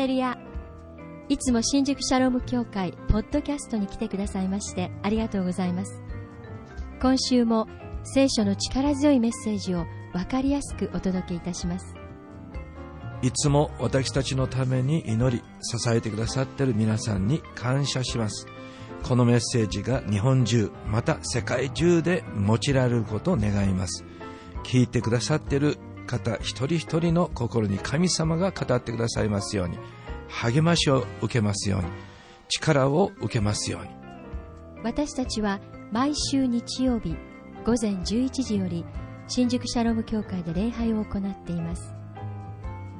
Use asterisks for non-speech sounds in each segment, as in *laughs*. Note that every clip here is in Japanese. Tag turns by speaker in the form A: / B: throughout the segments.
A: レルヤいつも新宿シャローム協会ポッドキャストに来てくださいましてありがとうございます。今週も聖書の力強いメッセージを分かりやすくお届けいたします。
B: いつも私たちのために祈り支えてくださっている皆さんに感謝します。このメッセージが日本中また世界中で用いられることを願います。聞いてくださっている方一人一人の心に神様が語ってくださいますように。励ましを受けますように。力を受けますように。
A: 私たちは毎週日曜日午前11時より新宿シャローム教会で礼拝を行っています。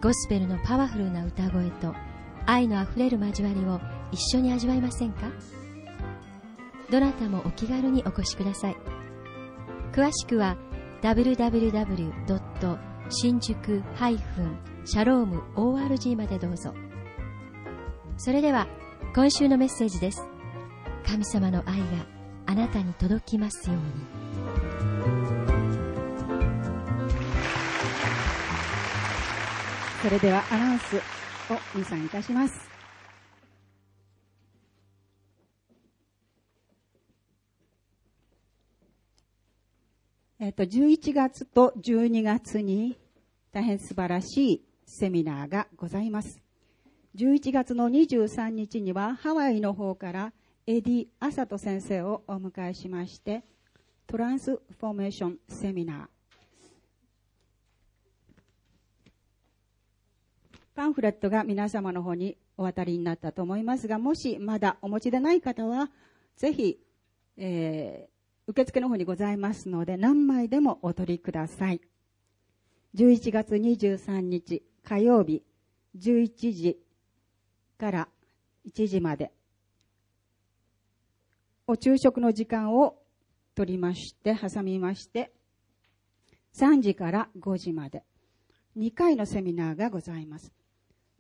A: ゴスペルのパワフルな歌声と愛のあふれる交わりを一緒に味わいませんか？どなたもお気軽にお越しください。詳しくは www. 新宿シャローム ORG までどうぞ。それでは今週のメッセージです。神様の愛があなたに届きますように。
C: それではアナウンスを皆さんいたします。えっと、11月と12月に大変素晴らしいセミナーがございます。11月の23日にはハワイの方からエディ・アサト先生をお迎えしまして、トランスフォーメーションセミナーパンフレットが皆様の方にお渡りになったと思いますが、もしまだお持ちでない方は、ぜひ、えー、受付の方にございますので、何枚でもお取りください。11月23日火曜日、11時から1時まで、お昼食の時間を取りまして、挟みまして、3時から5時まで、2回のセミナーがございます。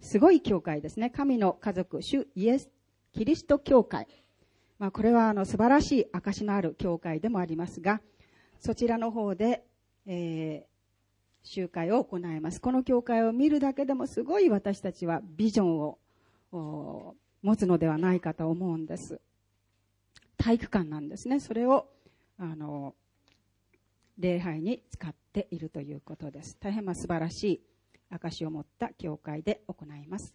C: すごい教会ですね。神の家族、主イエス、キリスト教会。まあ、これはあの素晴らしい証のある教会でもありますが、そちらの方で、えー、集会を行います。この教会を見るだけでもすごい私たちはビジョンを持つのではないかと思うんです。体育館なんですね。それを、あの、礼拝に使っているということです。大変ま素晴らしい証を持った教会で行います。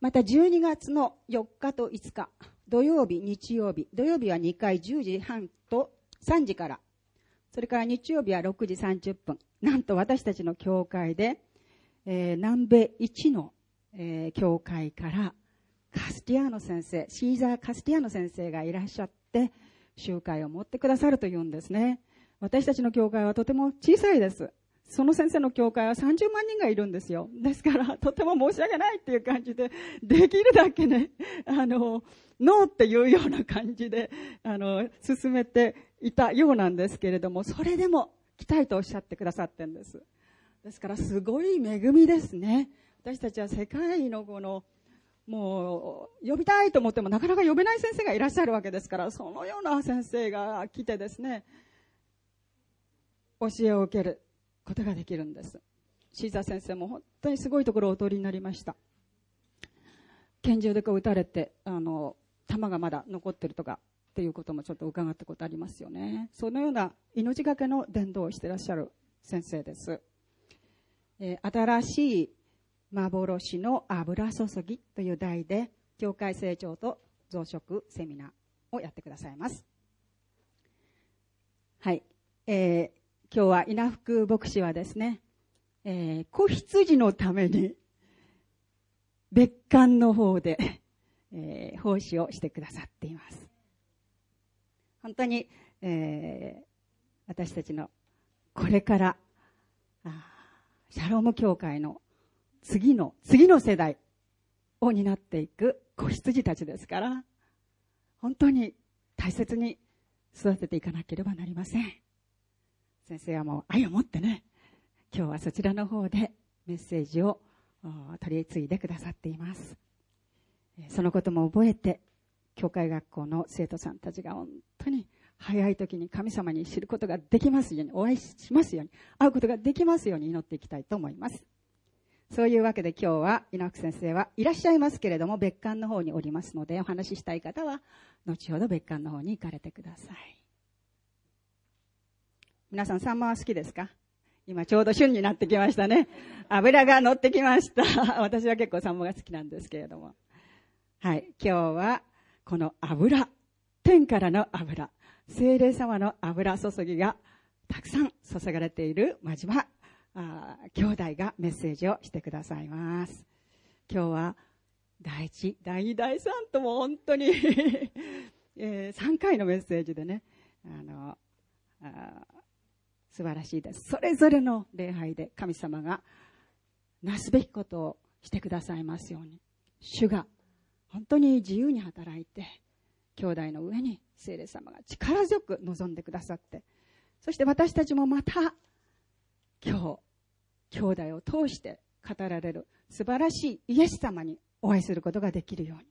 C: また12月の4日と5日、土曜日、日曜日、土曜日は2回10時半と3時から、それから日曜日は6時30分、なんと私たちの教会で、えー、南米一の、えー、教会からカスティアーノ先生、シーザー・カスティアーノ先生がいらっしゃって、集会を持ってくださるというんですね。私たちの教会はとても小さいです。その先生の教会は30万人がいるんですよ。ですから、とても申し訳ないっていう感じで、できるだけね、あの、ノーっていうような感じで、あの、進めていたようなんですけれども、それでも来たいとおっしゃってくださってんです。ですから、すごい恵みですね。私たちは世界のこの、もう、呼びたいと思ってもなかなか呼べない先生がいらっしゃるわけですから、そのような先生が来てですね、教えを受ける。ことができるんです。シーザー先生も本当にすごいところをお通りになりました。拳銃でこう撃たれて、あの、弾がまだ残ってるとかっていうこともちょっと伺ったことありますよね。そのような命がけの伝道をしてらっしゃる先生です。えー、新しい幻の油注ぎという題で、教会成長と増殖セミナーをやってくださいます。はい。えー、今日は稲福牧師はですね、えー、子羊のために別館の方で、えー、奉仕をしてくださっています。本当に、えー、私たちのこれからシャローム教会の次の、次の世代を担っていく子羊たちですから、本当に大切に育てていかなければなりません。先生はもう愛を持ってね、今日はそちらの方でメッセージを取り継いでくださっています。そのことも覚えて、教会学校の生徒さんたちが本当に早い時に神様に知ることができますように、お会いしますように、会うことができますように祈っていきたいと思います。そういうわけで今日は稲福先生はいらっしゃいますけれども別館の方におりますのでお話ししたい方は後ほど別館の方に行かれてください皆さんサンマは好きですか？今ちょうど旬になってきましたね。油が乗ってきました。*laughs* 私は結構サンマが好きなんですけれども。はい。今日はこの油。天からの油。精霊様の油注ぎがたくさん注がれている真島。あ兄弟がメッセージをしてくださいます。今日は第一、第二、第三とも本当に *laughs* えー、3回のメッセージでね、あの、あ素晴らしいです。それぞれの礼拝で神様がなすべきことをしてくださいますように。主が本当に自由に働いて、兄弟の上に聖霊様が力強く望んでくださって、そして私たちもまた今日、兄弟を通して語られる素晴らしいイエス様にお会いすることができるように、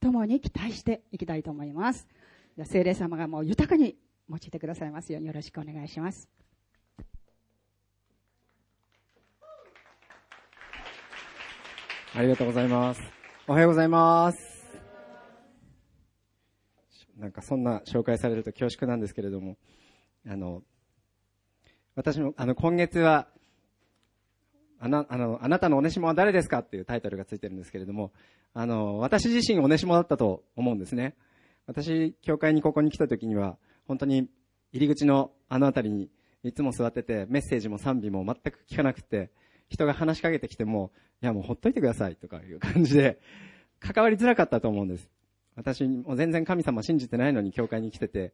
C: 共に期待していきたいと思います。じゃ聖霊様がもう豊かに用いてくださいますようによろしくお願いします。
D: ありがとうございます。おはようございます。なんかそんな紹介されると恐縮なんですけれども、あの、私も、あの、今月は、あな、あの、あなたのおねしもは誰ですかっていうタイトルがついてるんですけれども、あの、私自身おねしもだったと思うんですね。私、教会にここに来た時には、本当に入り口のあの辺りにいつも座ってて、メッセージも賛美も全く聞かなくて、人が話しかけてきても、いやもうほっといてくださいとかいう感じで、*laughs* 関わりづらかったと思うんです。私も全然神様信じてないのに教会に来てて、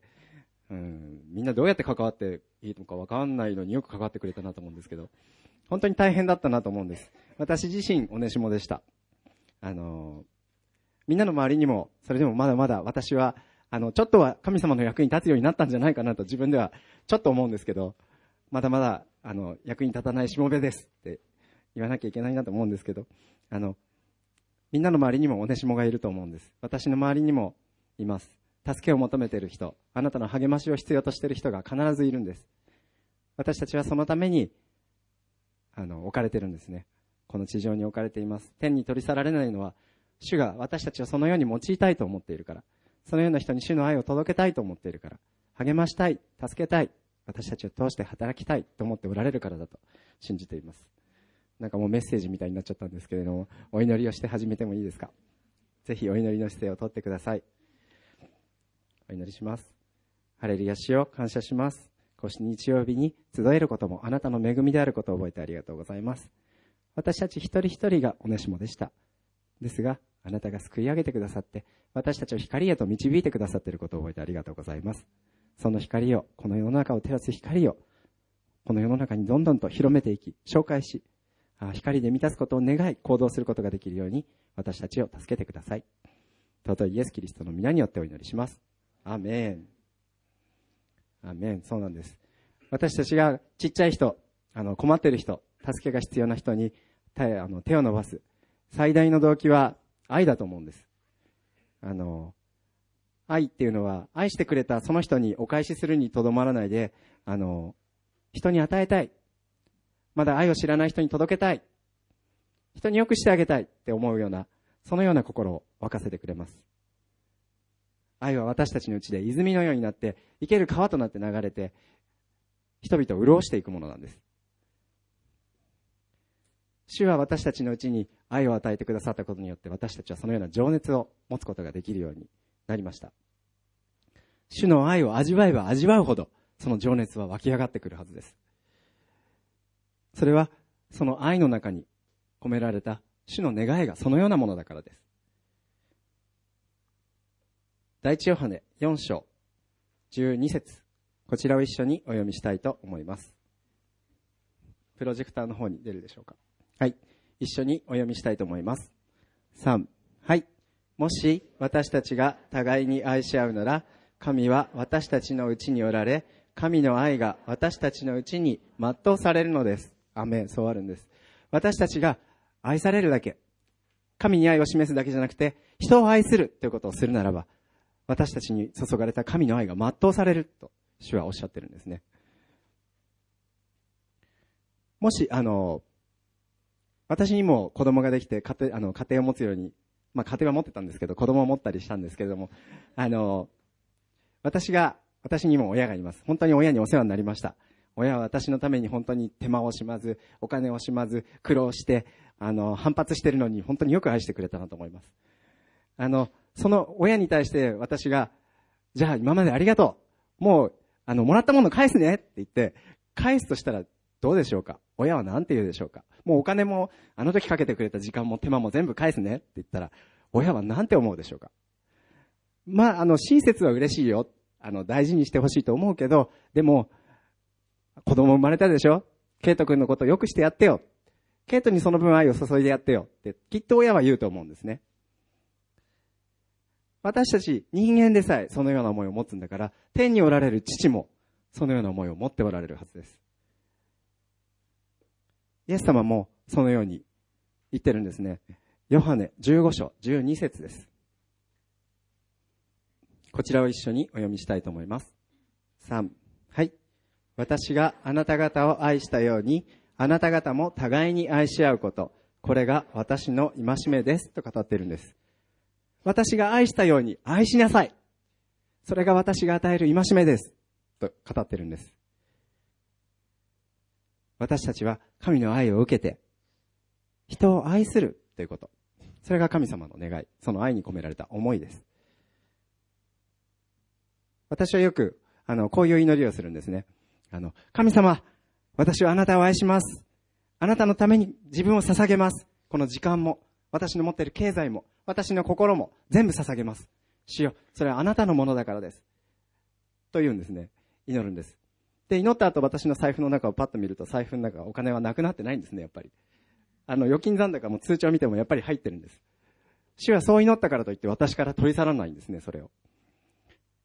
D: うん、みんなどうやって関わっていいのかわかんないのによく関わってくれたなと思うんですけど、本当に大変だったなと思うんです。私自身、おねしもでした。あの、みんなの周りにも、それでもまだまだ私は、あの、ちょっとは神様の役に立つようになったんじゃないかなと自分ではちょっと思うんですけど、まだまだ、あの、役に立たないしもべですって言わなきゃいけないなと思うんですけど、あの、みんなの周りにもおねしもがいると思うんです。私の周りにもいます。助けを求めている人、あなたの励ましを必要としている人が必ずいるんです。私たちはそのために、あの、置かれてるんですね。この地上に置かれています。天に取り去られないのは、主が私たちをそのように用いたいと思っているから、そのような人に主の愛を届けたいと思っているから、励ましたい、助けたい、私たちを通して働きたいと思っておられるからだと信じています。なんかもうメッセージみたいになっちゃったんですけれども、お祈りをして始めてもいいですか？ぜひお祈りの姿勢をとってください。お祈りします。ハレルヤ主を感謝します。こうして日曜日に集えることもあなたの恵みであることを覚えてありがとうございます。私たち一人一人がおねしもでした。ですが、あなたが救い上げてくださって、私たちを光へと導いてくださっていることを覚えてありがとうございます。その光を、この世の中を照らす光を、この世の中にどんどんと広めていき、紹介し、光で満たすことを願い、行動することができるように、私たちを助けてください。尊いイエス・キリストの皆によってお祈りします。アメン。アメン。そうなんです。私たちがちっちゃい人、あの、困っている人、助けが必要な人に手あの手を伸ばす。最大の動機は愛だと思うんです。あの、愛っていうのは、愛してくれたその人にお返しするにとどまらないで、あの、人に与えたい。まだ愛を知らない人に届けたい。人によくしてあげたいって思うような、そのような心を沸かせてくれます。愛は私たちのうちで泉のようになって、生ける川となって流れて、人々を潤していくものなんです。主は私たちのうちに愛を与えてくださったことによって私たちはそのような情熱を持つことができるようになりました。主の愛を味わえば味わうほどその情熱は湧き上がってくるはずです。それはその愛の中に込められた主の願いがそのようなものだからです。第一ヨハネ4章12節こちらを一緒にお読みしたいと思います。プロジェクターの方に出るでしょうか。はい。一緒にお読みしたいと思います。3。はい。もし私たちが互いに愛し合うなら、神は私たちのうちにおられ、神の愛が私たちのうちに全うされるのです。アメン、そうあるんです。私たちが愛されるだけ、神に愛を示すだけじゃなくて、人を愛するということをするならば、私たちに注がれた神の愛が全うされると、主はおっしゃってるんですね。もし、あの、私にも子供ができて家庭、あの、家庭を持つように、まあ家庭は持ってたんですけど、子供を持ったりしたんですけれども、あの、私が、私にも親がいます。本当に親にお世話になりました。親は私のために本当に手間を惜しまず、お金を惜しまず、苦労して、あの、反発してるのに本当によく愛してくれたなと思います。あの、その親に対して私が、じゃあ今までありがとう。もう、あの、もらったもの返すねって言って、返すとしたらどうでしょうか？親は何て言うでしょうか？もうお金も、あの時かけてくれた時間も手間も全部返すねって言ったら、親は何て思うでしょうか？まあ、あの、親切は嬉しいよ。あの、大事にしてほしいと思うけど、でも、子供生まれたでしょ？ケイト君のことをよくしてやってよ。ケイトにその分愛を注いでやってよ。って、きっと親は言うと思うんですね。私たち人間でさえそのような思いを持つんだから、天におられる父もそのような思いを持っておられるはずです。イエス様もそのように言ってるんですね。ヨハネ15章12節です。こちらを一緒にお読みしたいと思います。3、はい。私があなた方を愛したように、あなた方も互いに愛し合うこと。これが私の戒めです。と語ってるんです。私が愛したように愛しなさい。それが私が与える戒めです。と語ってるんです。私たちは神の愛を受けて、人を愛するということ。それが神様の願い。その愛に込められた思いです。私はよく、あの、こういう祈りをするんですね。あの、神様、私はあなたを愛します。あなたのために自分を捧げます。この時間も、私の持っている経済も、私の心も全部捧げます。主よ、それはあなたのものだからです。と言うんですね。祈るんです。で、祈った後私の財布の中をパッと見ると財布の中お金はなくなってないんですね、やっぱり。あの、預金残高も通帳見てもやっぱり入ってるんです。主はそう祈ったからといって私から取り去らないんですね、それを。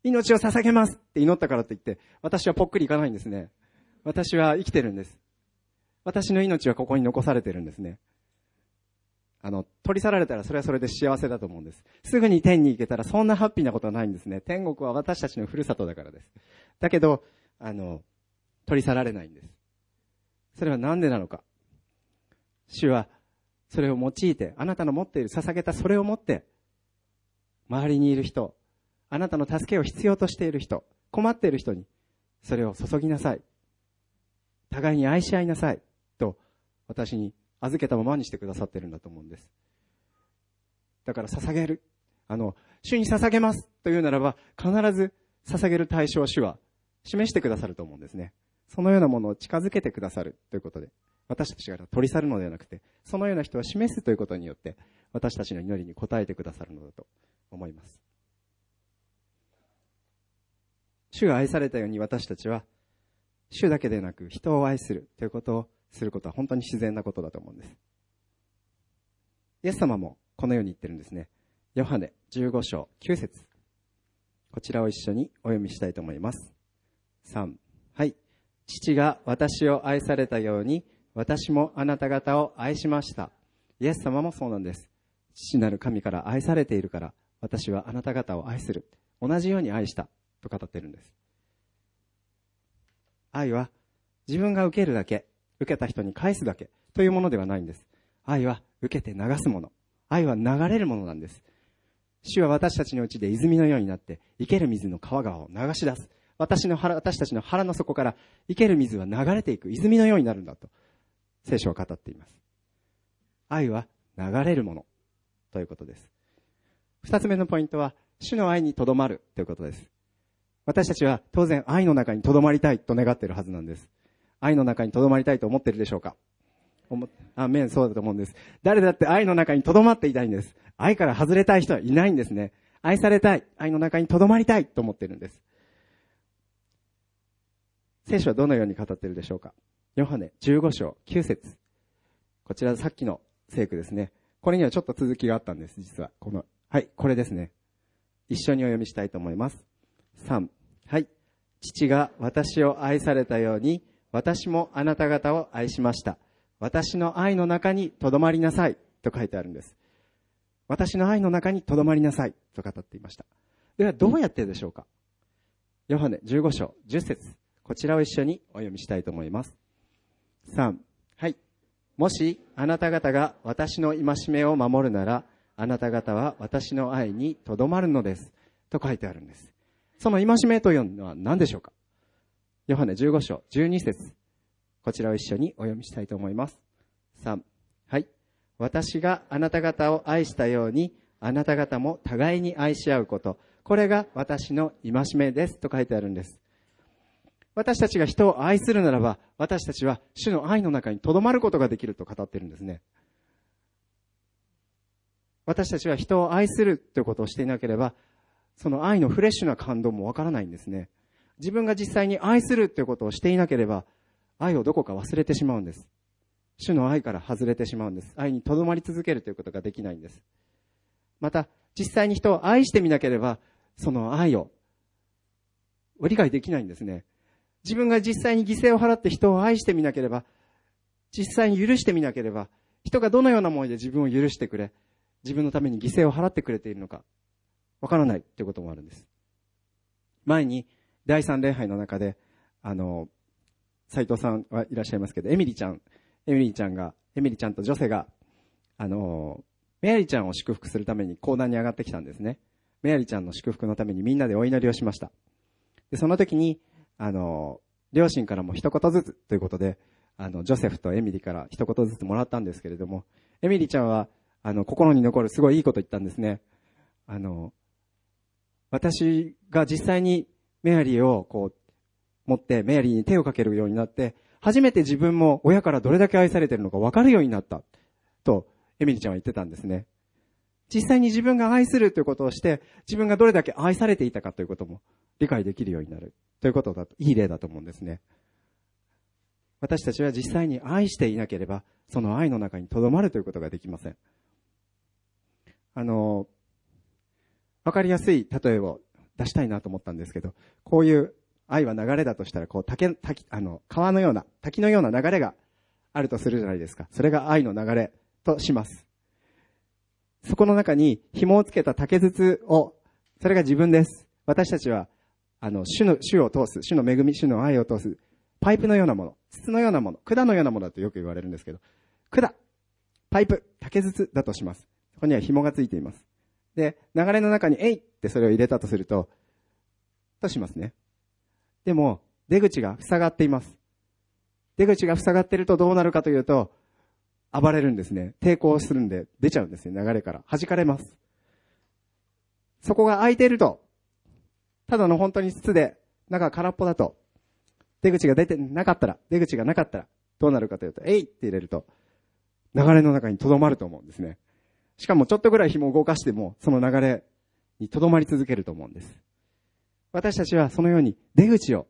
D: 命を捧げますって祈ったからといって、私はぽっくりいかないんですね。私は生きてるんです。私の命はここに残されてるんですね。あの、取り去られたらそれはそれで幸せだと思うんです。すぐに天に行けたらそんなハッピーなことはないんですね。天国は私たちのふるさとだからです。だけど、あの、取り去られないんです。それは何でなのか。主はそれを用いて、あなたの持っている捧げたそれを持って、周りにいる人、あなたの助けを必要としている人、困っている人に、それを注ぎなさい。互いに愛し合いなさい。と、私に預けたままにしてくださってるんだと思うんです。だから捧げる。あの、主に捧げますというならば、必ず捧げる対象を主は示してくださると思うんですね。そのようなものを近づけてくださるということで、私たちが取り去るのではなくて、そのような人は示すということによって、私たちの祈りに応えてくださるのだと思います。主が愛されたように私たちは、主だけでなく人を愛するということをすることは本当に自然なことだと思うんです。イエス様もこのように言ってるんですね。ヨハネ15章9節こちらを一緒にお読みしたいと思います。3、父が私を愛されたように、私もあなた方を愛しました。イエス様もそうなんです。父なる神から愛されているから、私はあなた方を愛する。同じように愛したと語ってるんです。愛は自分が受けるだけ、受けた人に返すだけというものではないんです。愛は受けて流すもの。愛は流れるものなんです。主は私たちのうちで泉のようになって、生ける水の川川を流し出す。私の腹、私たちの腹の底から生ける水は流れていく。泉のようになるんだと、聖書は語っています。愛は流れるものということです。二つ目のポイントは、主の愛にとどまるということです。私たちは当然愛の中にとどまりたいと願っているはずなんです。愛の中にとどまりたいと思っているでしょうか？あ、面そうだと思うんです。誰だって愛の中にとどまっていたいんです。愛から外れたい人はいないんですね。愛されたい。愛の中にとどまりたいと思っているんです。聖書はどのように語っているでしょうか？ヨハネ15章9節こちらさっきの聖句ですね。これにはちょっと続きがあったんです、実は。この、はい、これですね。一緒にお読みしたいと思います。3、はい。父が私を愛されたように、私もあなた方を愛しました。私の愛の中にとどまりなさい。と書いてあるんです。私の愛の中にとどまりなさい。と語っていました。では、どうやってでしょうか？ヨハネ15章10節こちらを一緒にお読みしたいと思います。3、はい。もしあなた方が私の戒めを守るなら、あなた方は私の愛にとどまるのです。と書いてあるんです。その戒めというのは何でしょうか？ヨハネ15章12節こちらを一緒にお読みしたいと思います。3、はい。私があなた方を愛したように、あなた方も互いに愛し合うこと。これが私の戒めです。と書いてあるんです。私たちが人を愛するならば、私たちは主の愛の中に留まることができると語ってるんですね。私たちは人を愛するということをしていなければ、その愛のフレッシュな感動もわからないんですね。自分が実際に愛するということをしていなければ、愛をどこか忘れてしまうんです。主の愛から外れてしまうんです。愛にとどまり続けるということができないんです。また、実際に人を愛してみなければ、その愛を理解できないんですね。自分が実際に犠牲を払って人を愛してみなければ、実際に許してみなければ、人がどのような思いで自分を許してくれ、自分のために犠牲を払ってくれているのか、わからないということもあるんです。前に、第三礼拝の中で、あの、斎藤さんはいらっしゃいますけど、エミリちゃん、エミリーちゃんが、エミリちゃんと女性が、あの、メアリーちゃんを祝福するために講談に上がってきたんですね。メアリーちゃんの祝福のためにみんなでお祈りをしました。で、その時に、あの、両親からも一言ずつということで、あの、ジョセフとエミリから一言ずつもらったんですけれども、エミリちゃんは、あの、心に残るすごいいいこと言ったんですね。あの、私が実際にメアリーをこう、持ってメアリーに手をかけるようになって、初めて自分も親からどれだけ愛されてるのか分かるようになった。と、エミリちゃんは言ってたんですね。実際に自分が愛するということをして、自分がどれだけ愛されていたかということも理解できるようになる。ということだと、いい例だと思うんですね。私たちは実際に愛していなければ、その愛の中に留まるということができません。あの、わかりやすい例えを出したいなと思ったんですけど、こういう愛は流れだとしたら、こう、竹、滝、あの、川のような、滝のような流れがあるとするじゃないですか。それが愛の流れとします。そこの中に紐をつけた竹筒を、それが自分です。私たちはあの、主の、主を通す、主の恵み、主の愛を通す、パイプのようなもの、筒のようなもの、管のようなものだとよく言われるんですけど、管、パイプ、竹筒だとします。そこには紐がついています。で、流れの中に、えいってそれを入れたとすると、としますね。でも、出口が塞がっています。出口が塞がってるとどうなるかというと、暴れるんですね。抵抗するんで出ちゃうんですね、流れから。弾かれます。そこが開いていると、ただの本当に筒で、中空っぽだと、出口が出てなかったら、出口がなかったら、どうなるかというと、えいって入れると、流れの中に留まると思うんですね。しかもちょっとぐらい紐を動かしても、その流れに留まり続けると思うんです。私たちはそのように出口を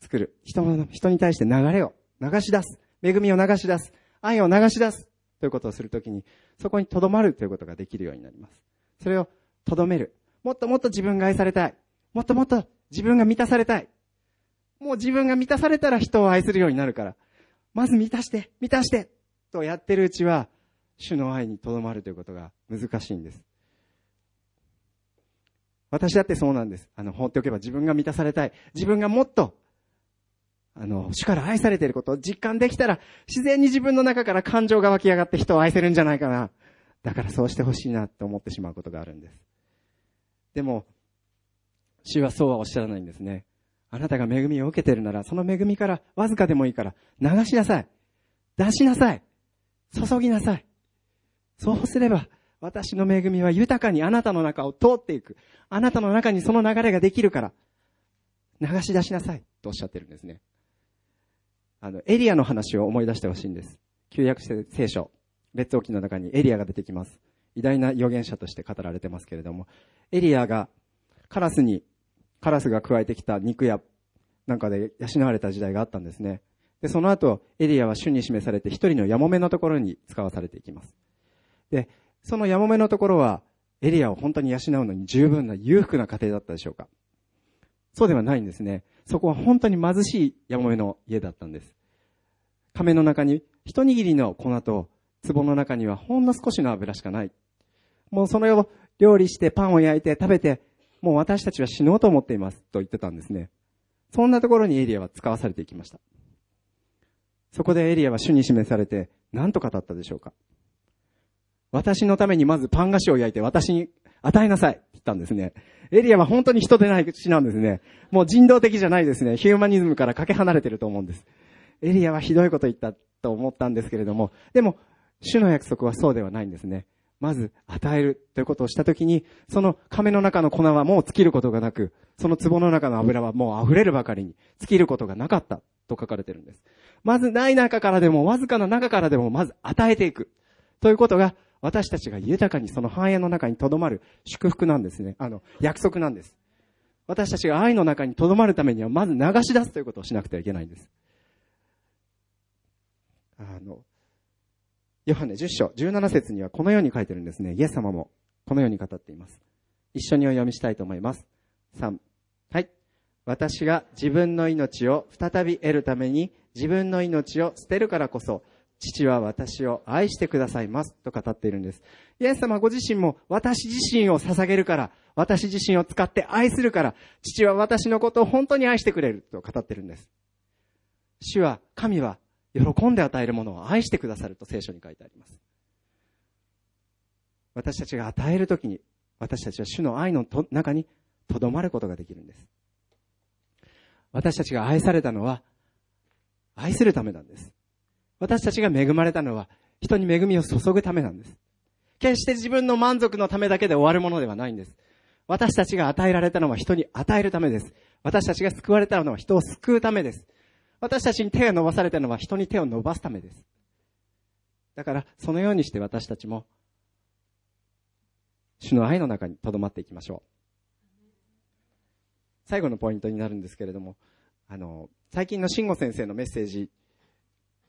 D: 作る。人の、人に対して流れを流し出す。恵みを流し出す。愛を流し出す。ということをするときに、そこに留まるということができるようになります。それを留める。もっともっと自分が愛されたい。もっともっと自分が満たされたい。もう自分が満たされたら人を愛するようになるから。まず満たして、満たして、とやってるうちは、主の愛にとどまるということが難しいんです。私だってそうなんです。あの、放っておけば自分が満たされたい。自分がもっと、あの、主から愛されていることを実感できたら、自然に自分の中から感情が湧き上がって人を愛せるんじゃないかな。だからそうしてほしいなって思ってしまうことがあるんです。でも、主はそうはおっしゃらないんですね。あなたが恵みを受けてるなら、その恵みからわずかでもいいから流しなさい。出しなさい。注ぎなさい。そうすれば、私の恵みは豊かにあなたの中を通っていく。あなたの中にその流れができるから、流し出しなさい。とおっしゃってるんですね。あの、エリアの話を思い出してほしいんです。旧約聖書、列王記の中にエリアが出てきます。偉大な預言者として語られてますけれども、エリアがカラスに、カラスが加えてきた肉やなんかで養われた時代があったんですね。で、その後、エリアは主に示されて一人のヤモメのところに使わされていきます。で、そのヤモメのところは、エリアを本当に養うのに十分な裕福な家庭だったでしょうかそうではないんですね。そこは本当に貧しいヤモメの家だったんです。亀の中に一握りの粉と、壺の中にはほんの少しの油しかない。もうその料理してパンを焼いて食べて、もう私たちは死のうと思っていますと言ってたんですね。そんなところにエリアは使わされていきました。そこでエリアは主に示されて何と語ったでしょうか私のためにまずパン菓子を焼いて私に与えなさいって言ったんですね。エリアは本当に人でない口なんですね。もう人道的じゃないですね。ヒューマニズムからかけ離れてると思うんです。エリアはひどいこと言ったと思ったんですけれども、でも、主の約束はそうではないんですね。まず、与えるということをしたときに、その亀の中の粉はもう尽きることがなく、その壺の中の油はもう溢れるばかりに尽きることがなかったと書かれてるんです。まずない中からでも、わずかな中からでも、まず与えていく。ということが、私たちが豊かにその繁栄の中に留まる祝福なんですね。あの、約束なんです。私たちが愛の中に留まるためには、まず流し出すということをしなくてはいけないんです。あの、ヨハネ10章17節にはこのように書いてるんですね。イエス様もこのように語っています。一緒にお読みしたいと思います。3。はい。私が自分の命を再び得るために自分の命を捨てるからこそ父は私を愛してくださいますと語っているんです。イエス様ご自身も私自身を捧げるから、私自身を使って愛するから、父は私のことを本当に愛してくれると語っているんです。主は、神は喜んで与えるものを愛してくださると聖書に書いてあります。私たちが与えるときに、私たちは主の愛の中にとどまることができるんです。私たちが愛されたのは、愛するためなんです。私たちが恵まれたのは、人に恵みを注ぐためなんです。決して自分の満足のためだけで終わるものではないんです。私たちが与えられたのは人に与えるためです。私たちが救われたのは人を救うためです。私たちに手を伸ばされたのは人に手を伸ばすためです。だから、そのようにして私たちも、主の愛の中に留まっていきましょう。最後のポイントになるんですけれども、あの、最近の慎吾先生のメッセージ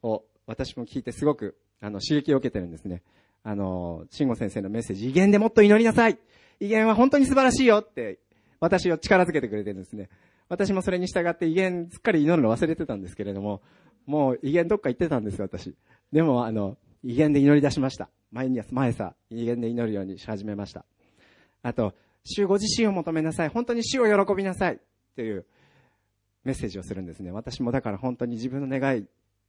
D: を私も聞いてすごく、あの、刺激を受けてるんですね。あの、慎吾先生のメッセージ、威厳でもっと祈りなさい威厳は本当に素晴らしいよって、私を力づけてくれてるんですね。私もそれに従って威厳すっかり祈るの忘れてたんですけれども、もう威厳どっか行ってたんです私。でも、あの、威厳で祈り出しました。毎日、毎朝、威厳で祈るようにし始めました。あと、主ご自身を求めなさい。本当に主を喜びなさい。というメッセージをするんですね。私もだから本当に自分の願い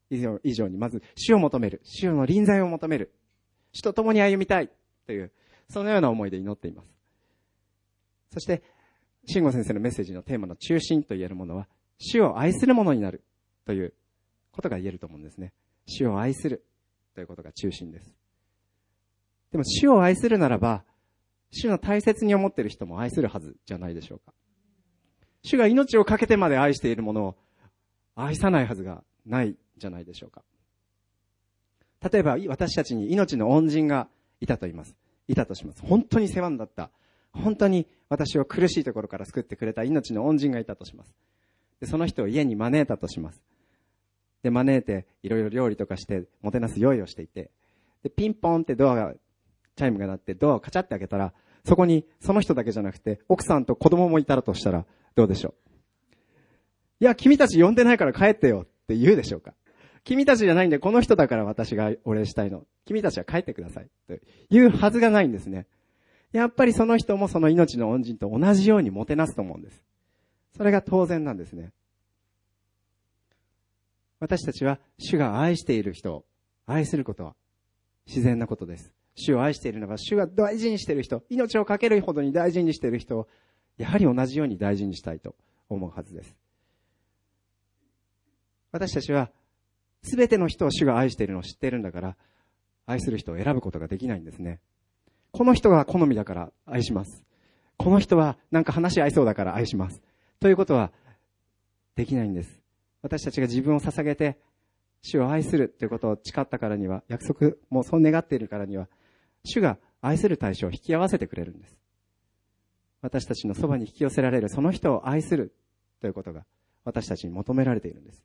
D: 以上以上に、まず主を求める。主の臨在を求める。主と共に歩みたい。という、そのような思いで祈っています。そして、慎吾先生のメッセージのテーマの中心と言えるものは、主を愛するものになるということが言えると思うんですね。主を愛するということが中心です。でも主を愛するならば、主の大切に思っている人も愛するはずじゃないでしょうか。主が命を懸けてまで愛しているものを愛さないはずがないじゃないでしょうか。例えば、私たちに命の恩人がいたと言います。いたとします。本当に世話になった。本当に私を苦しいところから救ってくれた命の恩人がいたとします。で、その人を家に招いたとします。で、招いて、いろいろ料理とかして、もてなす用意をしていて、で、ピンポンってドアが、チャイムが鳴って、ドアをカチャって開けたら、そこに、その人だけじゃなくて、奥さんと子供もいたらとしたら、どうでしょう？いや、君たち呼んでないから帰ってよって言うでしょうか？君たちじゃないんで、この人だから私がお礼したいの。君たちは帰ってください。というはずがないんですね。やっぱりその人もその命の恩人と同じようにもてなすと思うんです。それが当然なんですね。私たちは主が愛している人を愛することは自然なことです。主を愛しているのは主が大事にしている人、命をかけるほどに大事にしている人をやはり同じように大事にしたいと思うはずです。私たちはすべての人を主が愛しているのを知っているんだから、愛する人を選ぶことができないんですね。この人が好みだから愛します。この人はなんか話し合いそうだから愛します。ということはできないんです。私たちが自分を捧げて主を愛するということを誓ったからには、約束もそう願っているからには、主が愛する対象を引き合わせてくれるんです。私たちのそばに引き寄せられるその人を愛するということが私たちに求められているんです。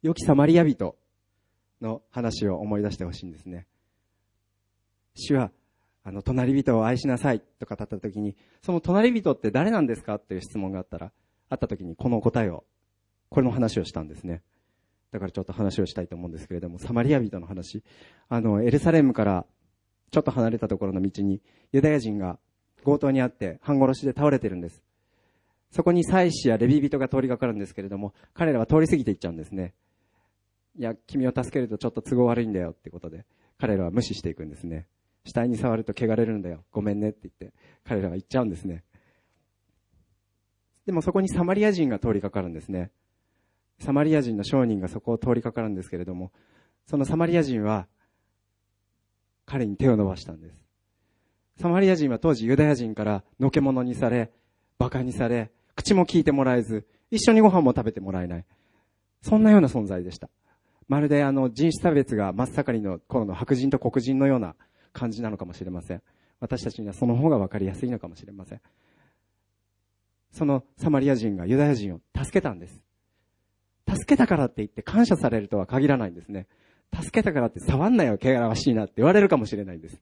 D: 良きサマリア人の話を思い出してほしいんですね。主は、あの、隣人を愛しなさいと語った時に、その隣人って誰なんですか？という質問があったら、あった時にこの答えを、これの話をしたんですね。だからちょっと話をしたいと思うんですけれども、サマリア人の話。あの、エルサレムからちょっと離れたところの道に、ユダヤ人が強盗にあって半殺しで倒れてるんです。そこに祭司やレビ人が通りがかるんですけれども、彼らは通り過ぎていっちゃうんですね。いや、君を助けるとちょっと都合悪いんだよってことで、彼らは無視していくんですね。死体に触ると汚れるんだよ。ごめんねって言って、彼らは言っちゃうんですね。でもそこにサマリア人が通りかかるんですね。サマリア人の商人がそこを通りかかるんですけれども、そのサマリア人は、彼に手を伸ばしたんです。サマリア人は当時ユダヤ人からのけ者にされ、馬鹿にされ、口も聞いてもらえず、一緒にご飯も食べてもらえない。そんなような存在でした。まるであの人種差別が真っ盛りの頃の白人と黒人のような感じなのかもしれません。私たちにはその方が分かりやすいのかもしれません。そのサマリア人がユダヤ人を助けたんです。助けたからって言って感謝されるとは限らないんですね。助けたからって触んなよ、汚らわしいなって言われるかもしれないんです。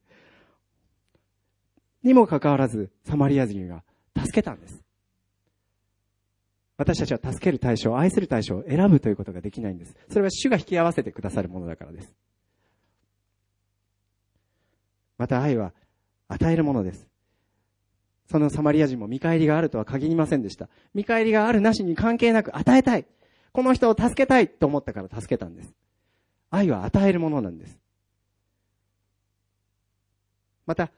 D: にもかかわらず、サマリア人が助けたんです。私たちは助ける対象、愛する対象を選ぶということができないんです。それは主が引き合わせてくださるものだからです。また愛は与えるものです。そのサマリア人も見返りがあるとは限りませんでした。見返りがあるなしに関係なく与えたい。この人を助けたいと思ったから助けたんです。愛は与えるものなんです。また、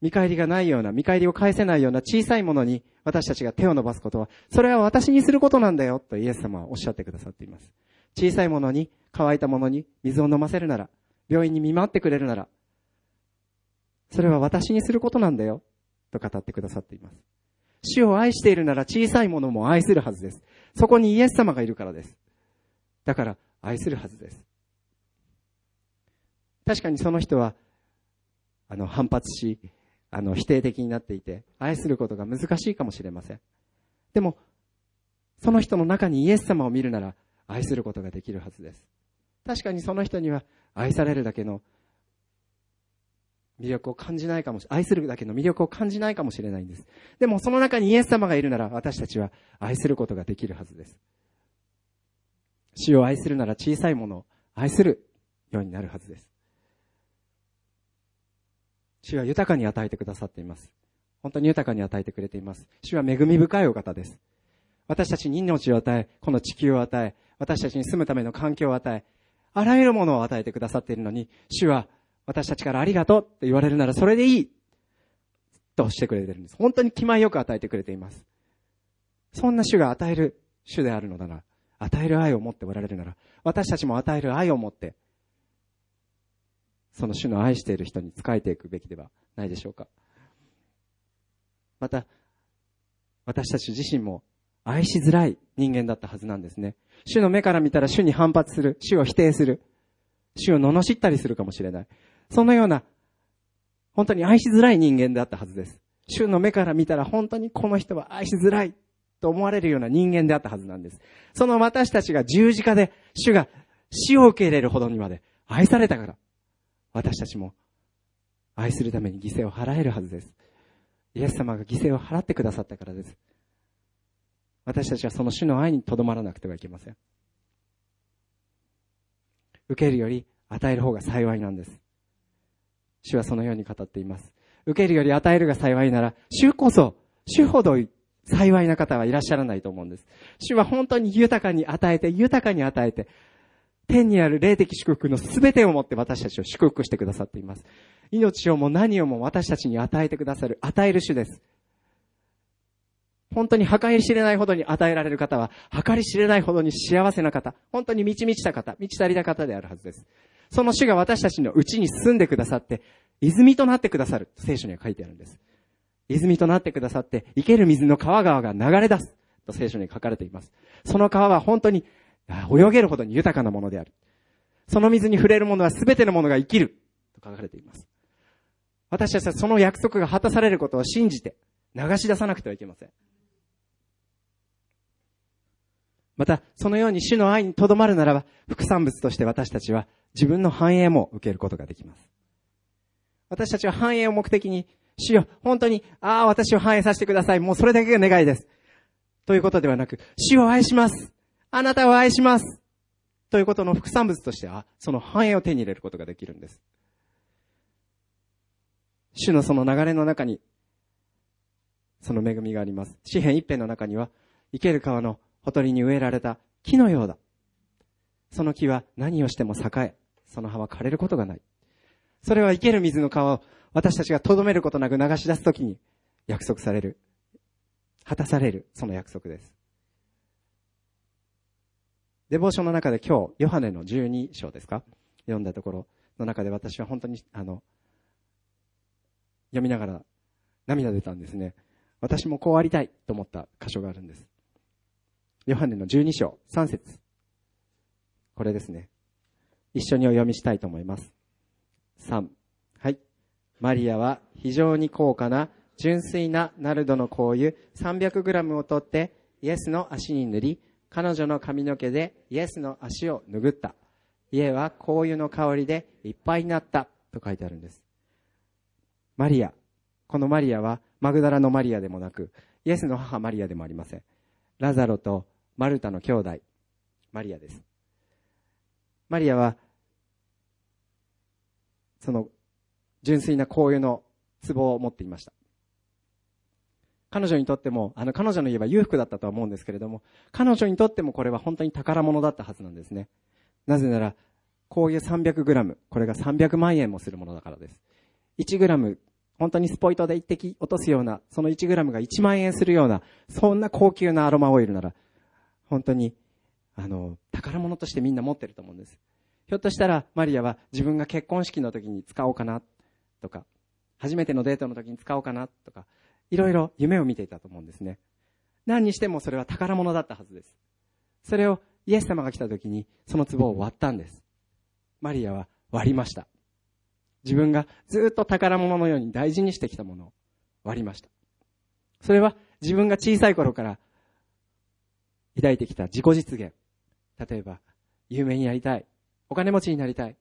D: 見返りがないような、見返りを返せないような小さいものに私たちが手を伸ばすことは、それは私にすることなんだよとイエス様はおっしゃってくださっています。小さいものに、乾いたものに水を飲ませるなら、病院に見舞ってくれるなら、それは私にすることなんだよと語ってくださっています。主を愛しているなら小さいものも愛するはずです。そこにイエス様がいるからです。だから愛するはずです。確かにその人は、あの、反発し、あの、否定的になっていて、愛することが難しいかもしれません。でも、その人の中にイエス様を見るなら、愛することができるはずです。確かにその人には愛されるだけの魅力を感じないかもし、愛するだけの魅力を感じないかもしれないんです。でもその中にイエス様がいるなら私たちは愛することができるはずです。主を愛するなら小さいものを愛するようになるはずです。主は豊かに与えてくださっています。本当に豊かに与えてくれています。主は恵み深いお方です。私たちに命を与え、この地球を与え、私たちに住むための環境を与え、あらゆるものを与えてくださっているのに、主は私たちからありがとうって言われるならそれでいいとしてくれてるんです。本当に気前よく与えてくれています。そんな主が与える主であるのなら、与える愛を持っておられるなら、私たちも与える愛を持って、その主の愛している人に仕えていくべきではないでしょうか。また、私たち自身も愛しづらい人間だったはずなんですね。主の目から見たら主に反発する、主を否定する、主を罵ったりするかもしれない。そのような、本当に愛しづらい人間であったはずです。主の目から見たら本当にこの人は愛しづらいと思われるような人間であったはずなんです。その私たちが十字架で主が死を受け入れるほどにまで愛されたから、私たちも愛するために犠牲を払えるはずです。イエス様が犠牲を払ってくださったからです。私たちはその主の愛にとどまらなくてはいけません。受けるより与える方が幸いなんです。主はそのように語っています。受けるより与えるが幸いなら、主こそ、主ほど幸いな方はいらっしゃらないと思うんです。主は本当に豊かに与えて、豊かに与えて、天にある霊的祝福の全てをもって私たちを祝福してくださっています。命をも何をも私たちに与えてくださる、与える主です。本当に計り知れないほどに与えられる方は、計り知れないほどに幸せな方、本当に満ち満ちた方、満ち足りた方であるはずです。その主が私たちのうちに住んでくださって、泉となってくださる。聖書には書いてあるんです。泉となってくださって、生ける水の川川が流れ出す。と聖書に書かれています。その川は本当に泳げるほどに豊かなものである。その水に触れるものは全てのものが生きる。と書かれています。私たちはその約束が果たされることを信じて流し出さなくてはいけません。また、そのように主の愛にとどまるならば、副産物として私たちは自分の繁栄も受けることができます。私たちは繁栄を目的に、主よ、本当に、ああ、私を繁栄させてください。もうそれだけが願いです。ということではなく、主を愛します。あなたを愛します。ということの副産物として、あ、その繁栄を手に入れることができるんです。主のその流れの中に、その恵みがあります。詩篇一辺の中には、生ける川のほとりに植えられた木のようだ。その木は何をしても栄え、その葉は枯れることがない。それは生ける水の川を私たちがとどめることなく流し出すときに約束される。果たされる、その約束です。デボーションの中で今日、ヨハネの12章ですか？読んだところの中で私は本当に、あの、読みながら涙出たんですね。私もこうありたいと思った箇所があるんです。ヨハネの12章3節これですね。一緒にお読みしたいと思います。3。はい。マリアは非常に高価な純粋なナルドの香油 300g を取ってイエスの足に塗り、彼女の髪の毛でイエスの足を拭った。家は香油の香りでいっぱいになったと書いてあるんです。マリア。このマリアはマグダラのマリアでもなく、イエスの母マリアでもありません。ラザロとマルタの兄弟、マリアです。マリアは、その純粋な香油の壺を持っていました。彼女にとっても、あの彼女の家は裕福だったとは思うんですけれども、彼女にとってもこれは本当に宝物だったはずなんですね。なぜなら、香油 300g、これが300万円もするものだからです。1g、本当にスポイトで一滴落とすような、その 1g が1万円するような、そんな高級なアロマオイルなら、本当に、あの、宝物としてみんな持ってると思うんです。ひょっとしたら、マリアは自分が結婚式の時に使おうかな、とか、初めてのデートの時に使おうかな、とか、いろいろ夢を見ていたと思うんですね。何にしてもそれは宝物だったはずです。それをイエス様が来た時にその壺を割ったんです。マリアは割りました。自分がずっと宝物のように大事にしてきたものを割りました。それは自分が小さい頃から抱いてきた自己実現。例えば、有名になりたい。お金持ちになりたい。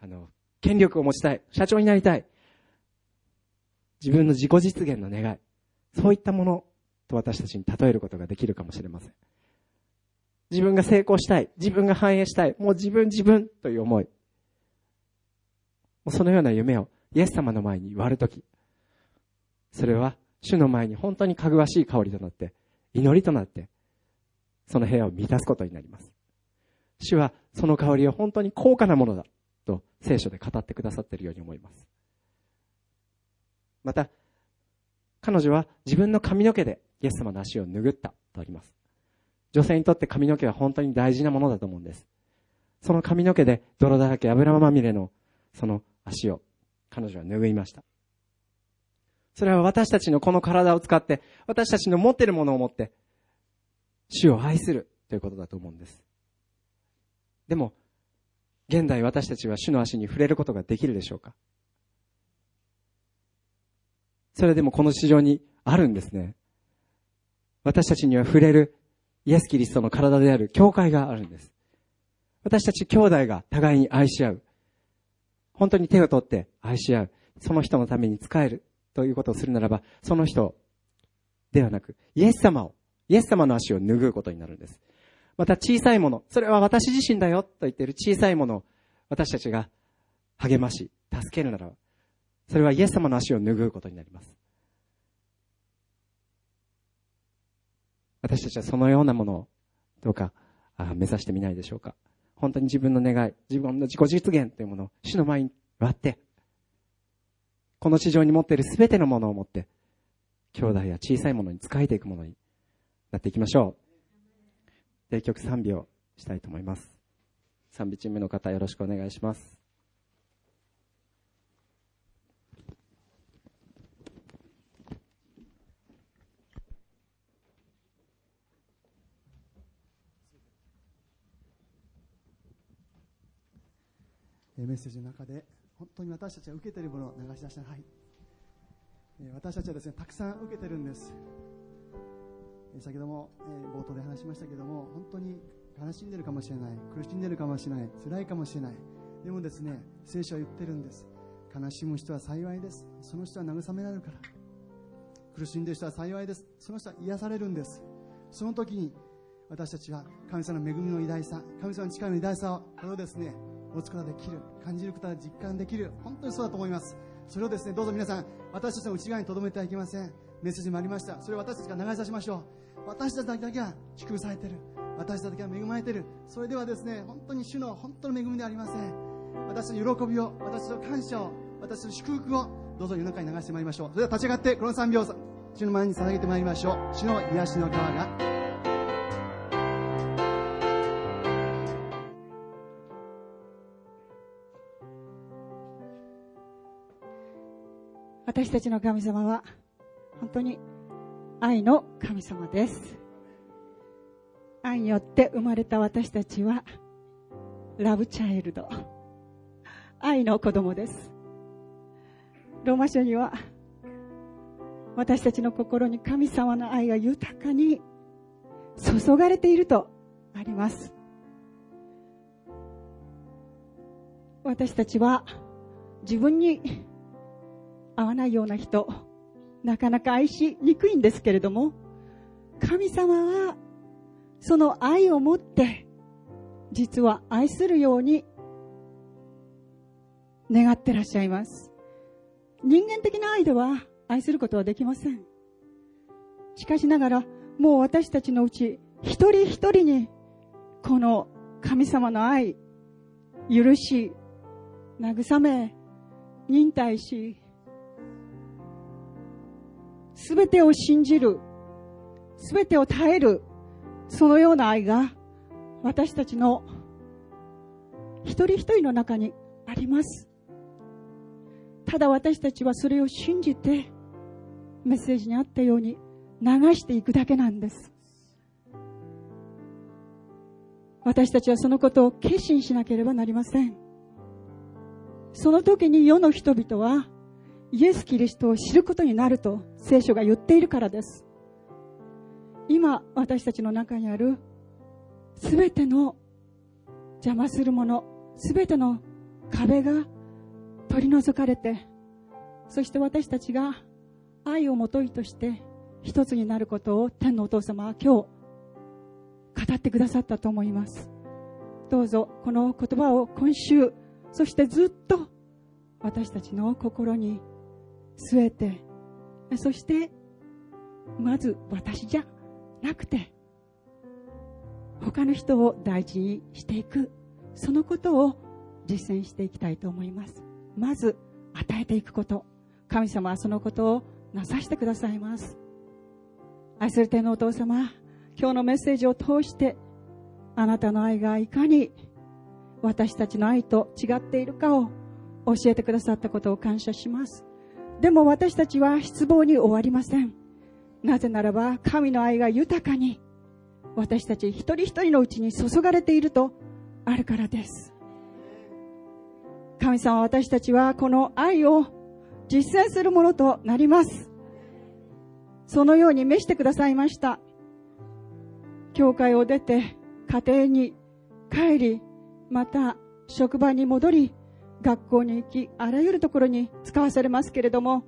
D: あの、権力を持ちたい。社長になりたい。自分の自己実現の願い。そういったものと私たちに例えることができるかもしれません。自分が成功したい。自分が繁栄したい。もう自分自分という思い。そのような夢をイエス様の前に割るとき、それは主の前に本当にかぐわしい香りとなって、祈りとなって、その部屋を満たすことになります。主はその香りを本当に高価なものだと聖書で語ってくださっているように思います。また、彼女は自分の髪の毛でイエス様の足を拭ったとあります。女性にとって髪の毛は本当に大事なものだと思うんです。その髪の毛で泥だらけ油まみれのその足を彼女は拭いました。それは私たちのこの体を使って、私たちの持っているものを持って、主を愛するということだと思うんです。でも、現代私たちは主の足に触れることができるでしょうか？それでもこの市場にあるんですね。私たちには触れるイエス・キリストの体である教会があるんです。私たち兄弟が互いに愛し合う。本当に手を取って愛し合う。その人のために使えるということをするならば、その人ではなく、イエス様を、イエス様の足を拭うことになるんです。また小さいもの、それは私自身だよと言っている小さいものを私たちが励まし、助けるならば、それはイエス様の足を拭うことになります。私たちはそのようなものをどうか目指してみないでしょうか。本当に自分の願い、自分の自己実現というものを主の前に割って、この地上に持っている全てのものを持って、兄弟や小さいものに仕えていくものになっていきましょう。で、曲賛美をしたいと思います。賛美チームの方よろしくお願いします。
E: メッセージの中で本当に私たちは受けているものを流し出したはい、私たちはですねたくさん受けてるんです先ほども冒頭で話しましたけども本当に悲しんでるかもしれない苦しんでるかもしれない辛いかもしれない。でもですね聖書は言ってるんです。悲しむ人は幸いです。その人は慰められるから。苦しんでる人は幸いです。その人は癒されるんです。その時に私たちは神様の恵みの偉大さ神様の力の偉大さをこれをですね持つことができる感じることが実感できる本当にそうだと思います。それをですねどうぞ皆さん私たちの内側に留めてはいけません。メッセージもありました。それを私たちが流し出しましょう。私たちだけが祝福されている。私たちが恵まれている。それではですね本当に主の本当の恵みではありません。私の喜びを私の感謝を私の祝福をどうぞ世の中に流してまいりましょう。それでは立ち上がってこの3秒主の前に捧げてまいりましょう。主の癒しの川が。
C: 私たちの神様は本当に愛の神様です。愛によって生まれた私たちはラブチャイルド。愛の子供です。ローマ書には私たちの心に神様の愛が豊かに注がれているとあります。私たちは自分に合わないような人、なかなか愛しにくいんですけれども、神様はその愛を持って、実は愛するように願ってらっしゃいます。人間的な愛では愛することはできません。しかしながら、もう私たちのうち一人一人にこの神様の愛、許し、慰め、忍耐し、すべてを信じる、すべてを耐える、そのような愛が私たちの一人一人の中にあります。ただ私たちはそれを信じてメッセージにあったように流していくだけなんです。私たちはそのことを決心しなければなりません。その時に世の人々はイエス・キリストを知ることになると聖書が言っているからです。今、私たちの中にあるすべての邪魔するもの、すべての壁が取り除かれて、そして私たちが愛をもといとして一つになることを天のお父様は今日語ってくださったと思います。どうぞこの言葉を今週、そしてずっと私たちの心に据えて。そしてまず私じゃなくて他の人を大事にしていく。そのことを実践していきたいと思います。まず与えていくこと。神様はそのことをなさしてくださいます。愛する天のお父様今日のメッセージを通してあなたの愛がいかに私たちの愛と違っているかを教えてくださったことを感謝します。でも私たちは失望に終わりません。なぜならば神の愛が豊かに私たち一人一人のうちに注がれているとあるからです。神様私たちはこの愛を実践するものとなります。そのように召してくださいました。教会を出て家庭に帰り、また職場に戻り、学校に行き、あらゆるところに使わされますけれども、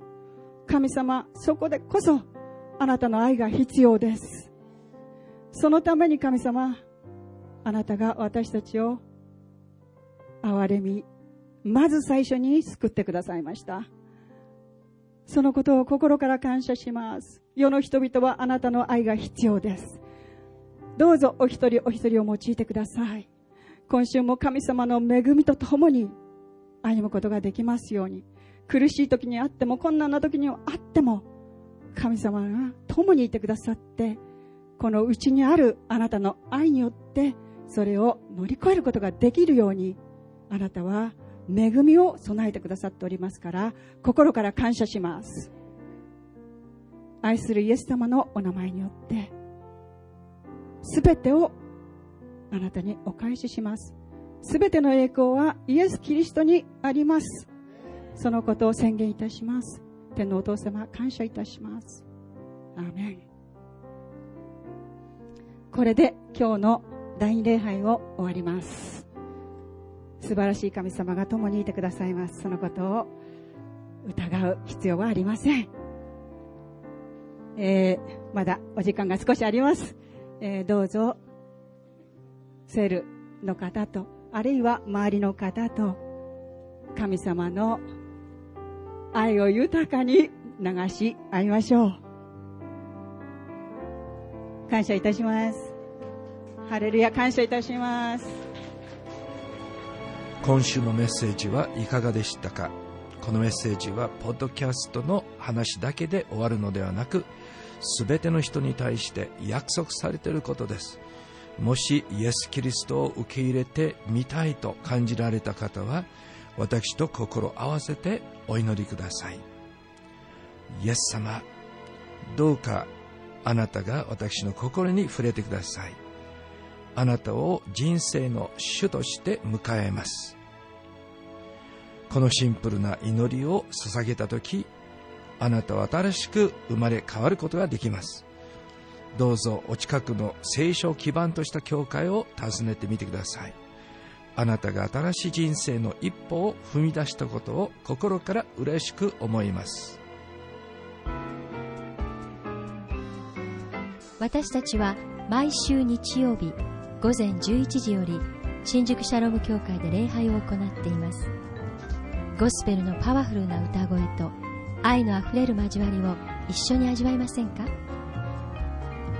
C: 神様、そこでこそ、あなたの愛が必要です。そのために神様、あなたが私たちを憐れみ、まず最初に救ってくださいました。そのことを心から感謝します。世の人々はあなたの愛が必要です。どうぞお一人お一人を用いてください。今週も神様の恵みとともに歩むことができますように。苦しい時にあっても困難な時にあっても神様が共にいてくださってこのうちにあるあなたの愛によってそれを乗り越えることができるようにあなたは恵みを備えてくださっておりますから心から感謝します。愛するイエス様のお名前によって全てをあなたにお返しします。すべての栄光はイエス・キリストにあります。そのことを宣言いたします。天のお父様、感謝いたします。アーメン。これで今日の第二礼拝を終わります。素晴らしい神様が共にいてくださいます。そのことを疑う必要はありません。えー、まだお時間が少しあります。えー、どうぞ、セールの方とあるいは周りの方と神様の愛を豊かに流し合いましょう。感謝いたします。ハレルヤ感謝いたします
B: 今週のメッセージはいかがでしたか？このメッセージはポッドキャストの話だけで終わるのではなく全ての人に対して約束されていることですもしイエス・キリストを受け入れてみたいと感じられた方は私と心合わせてお祈りください。イエス様どうかあなたが私の心に触れてください。あなたを人生の主として迎えます。このシンプルな祈りを捧げた時あなたは新しく生まれ変わることができます。どうぞお近くの聖書を基盤とした教会を訪ねてみてください。あなたが新しい人生の一歩を踏み出したことを心から嬉しく思います。
A: 私たちは毎週日曜日午前11時より新宿シャローム教会で礼拝を行っています。ゴスペルのパワフルな歌声と愛のあふれる交わりを一緒に味わいませんか？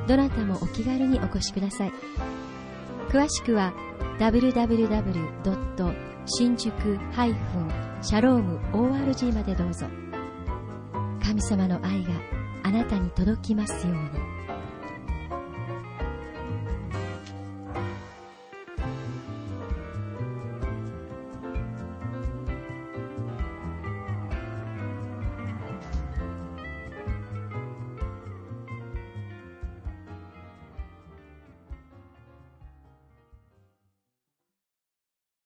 A: どなたもお気軽にお越しください詳しくは www. 新宿ハイフンシャローム ORG までどうぞ神様の愛があなたに届きますように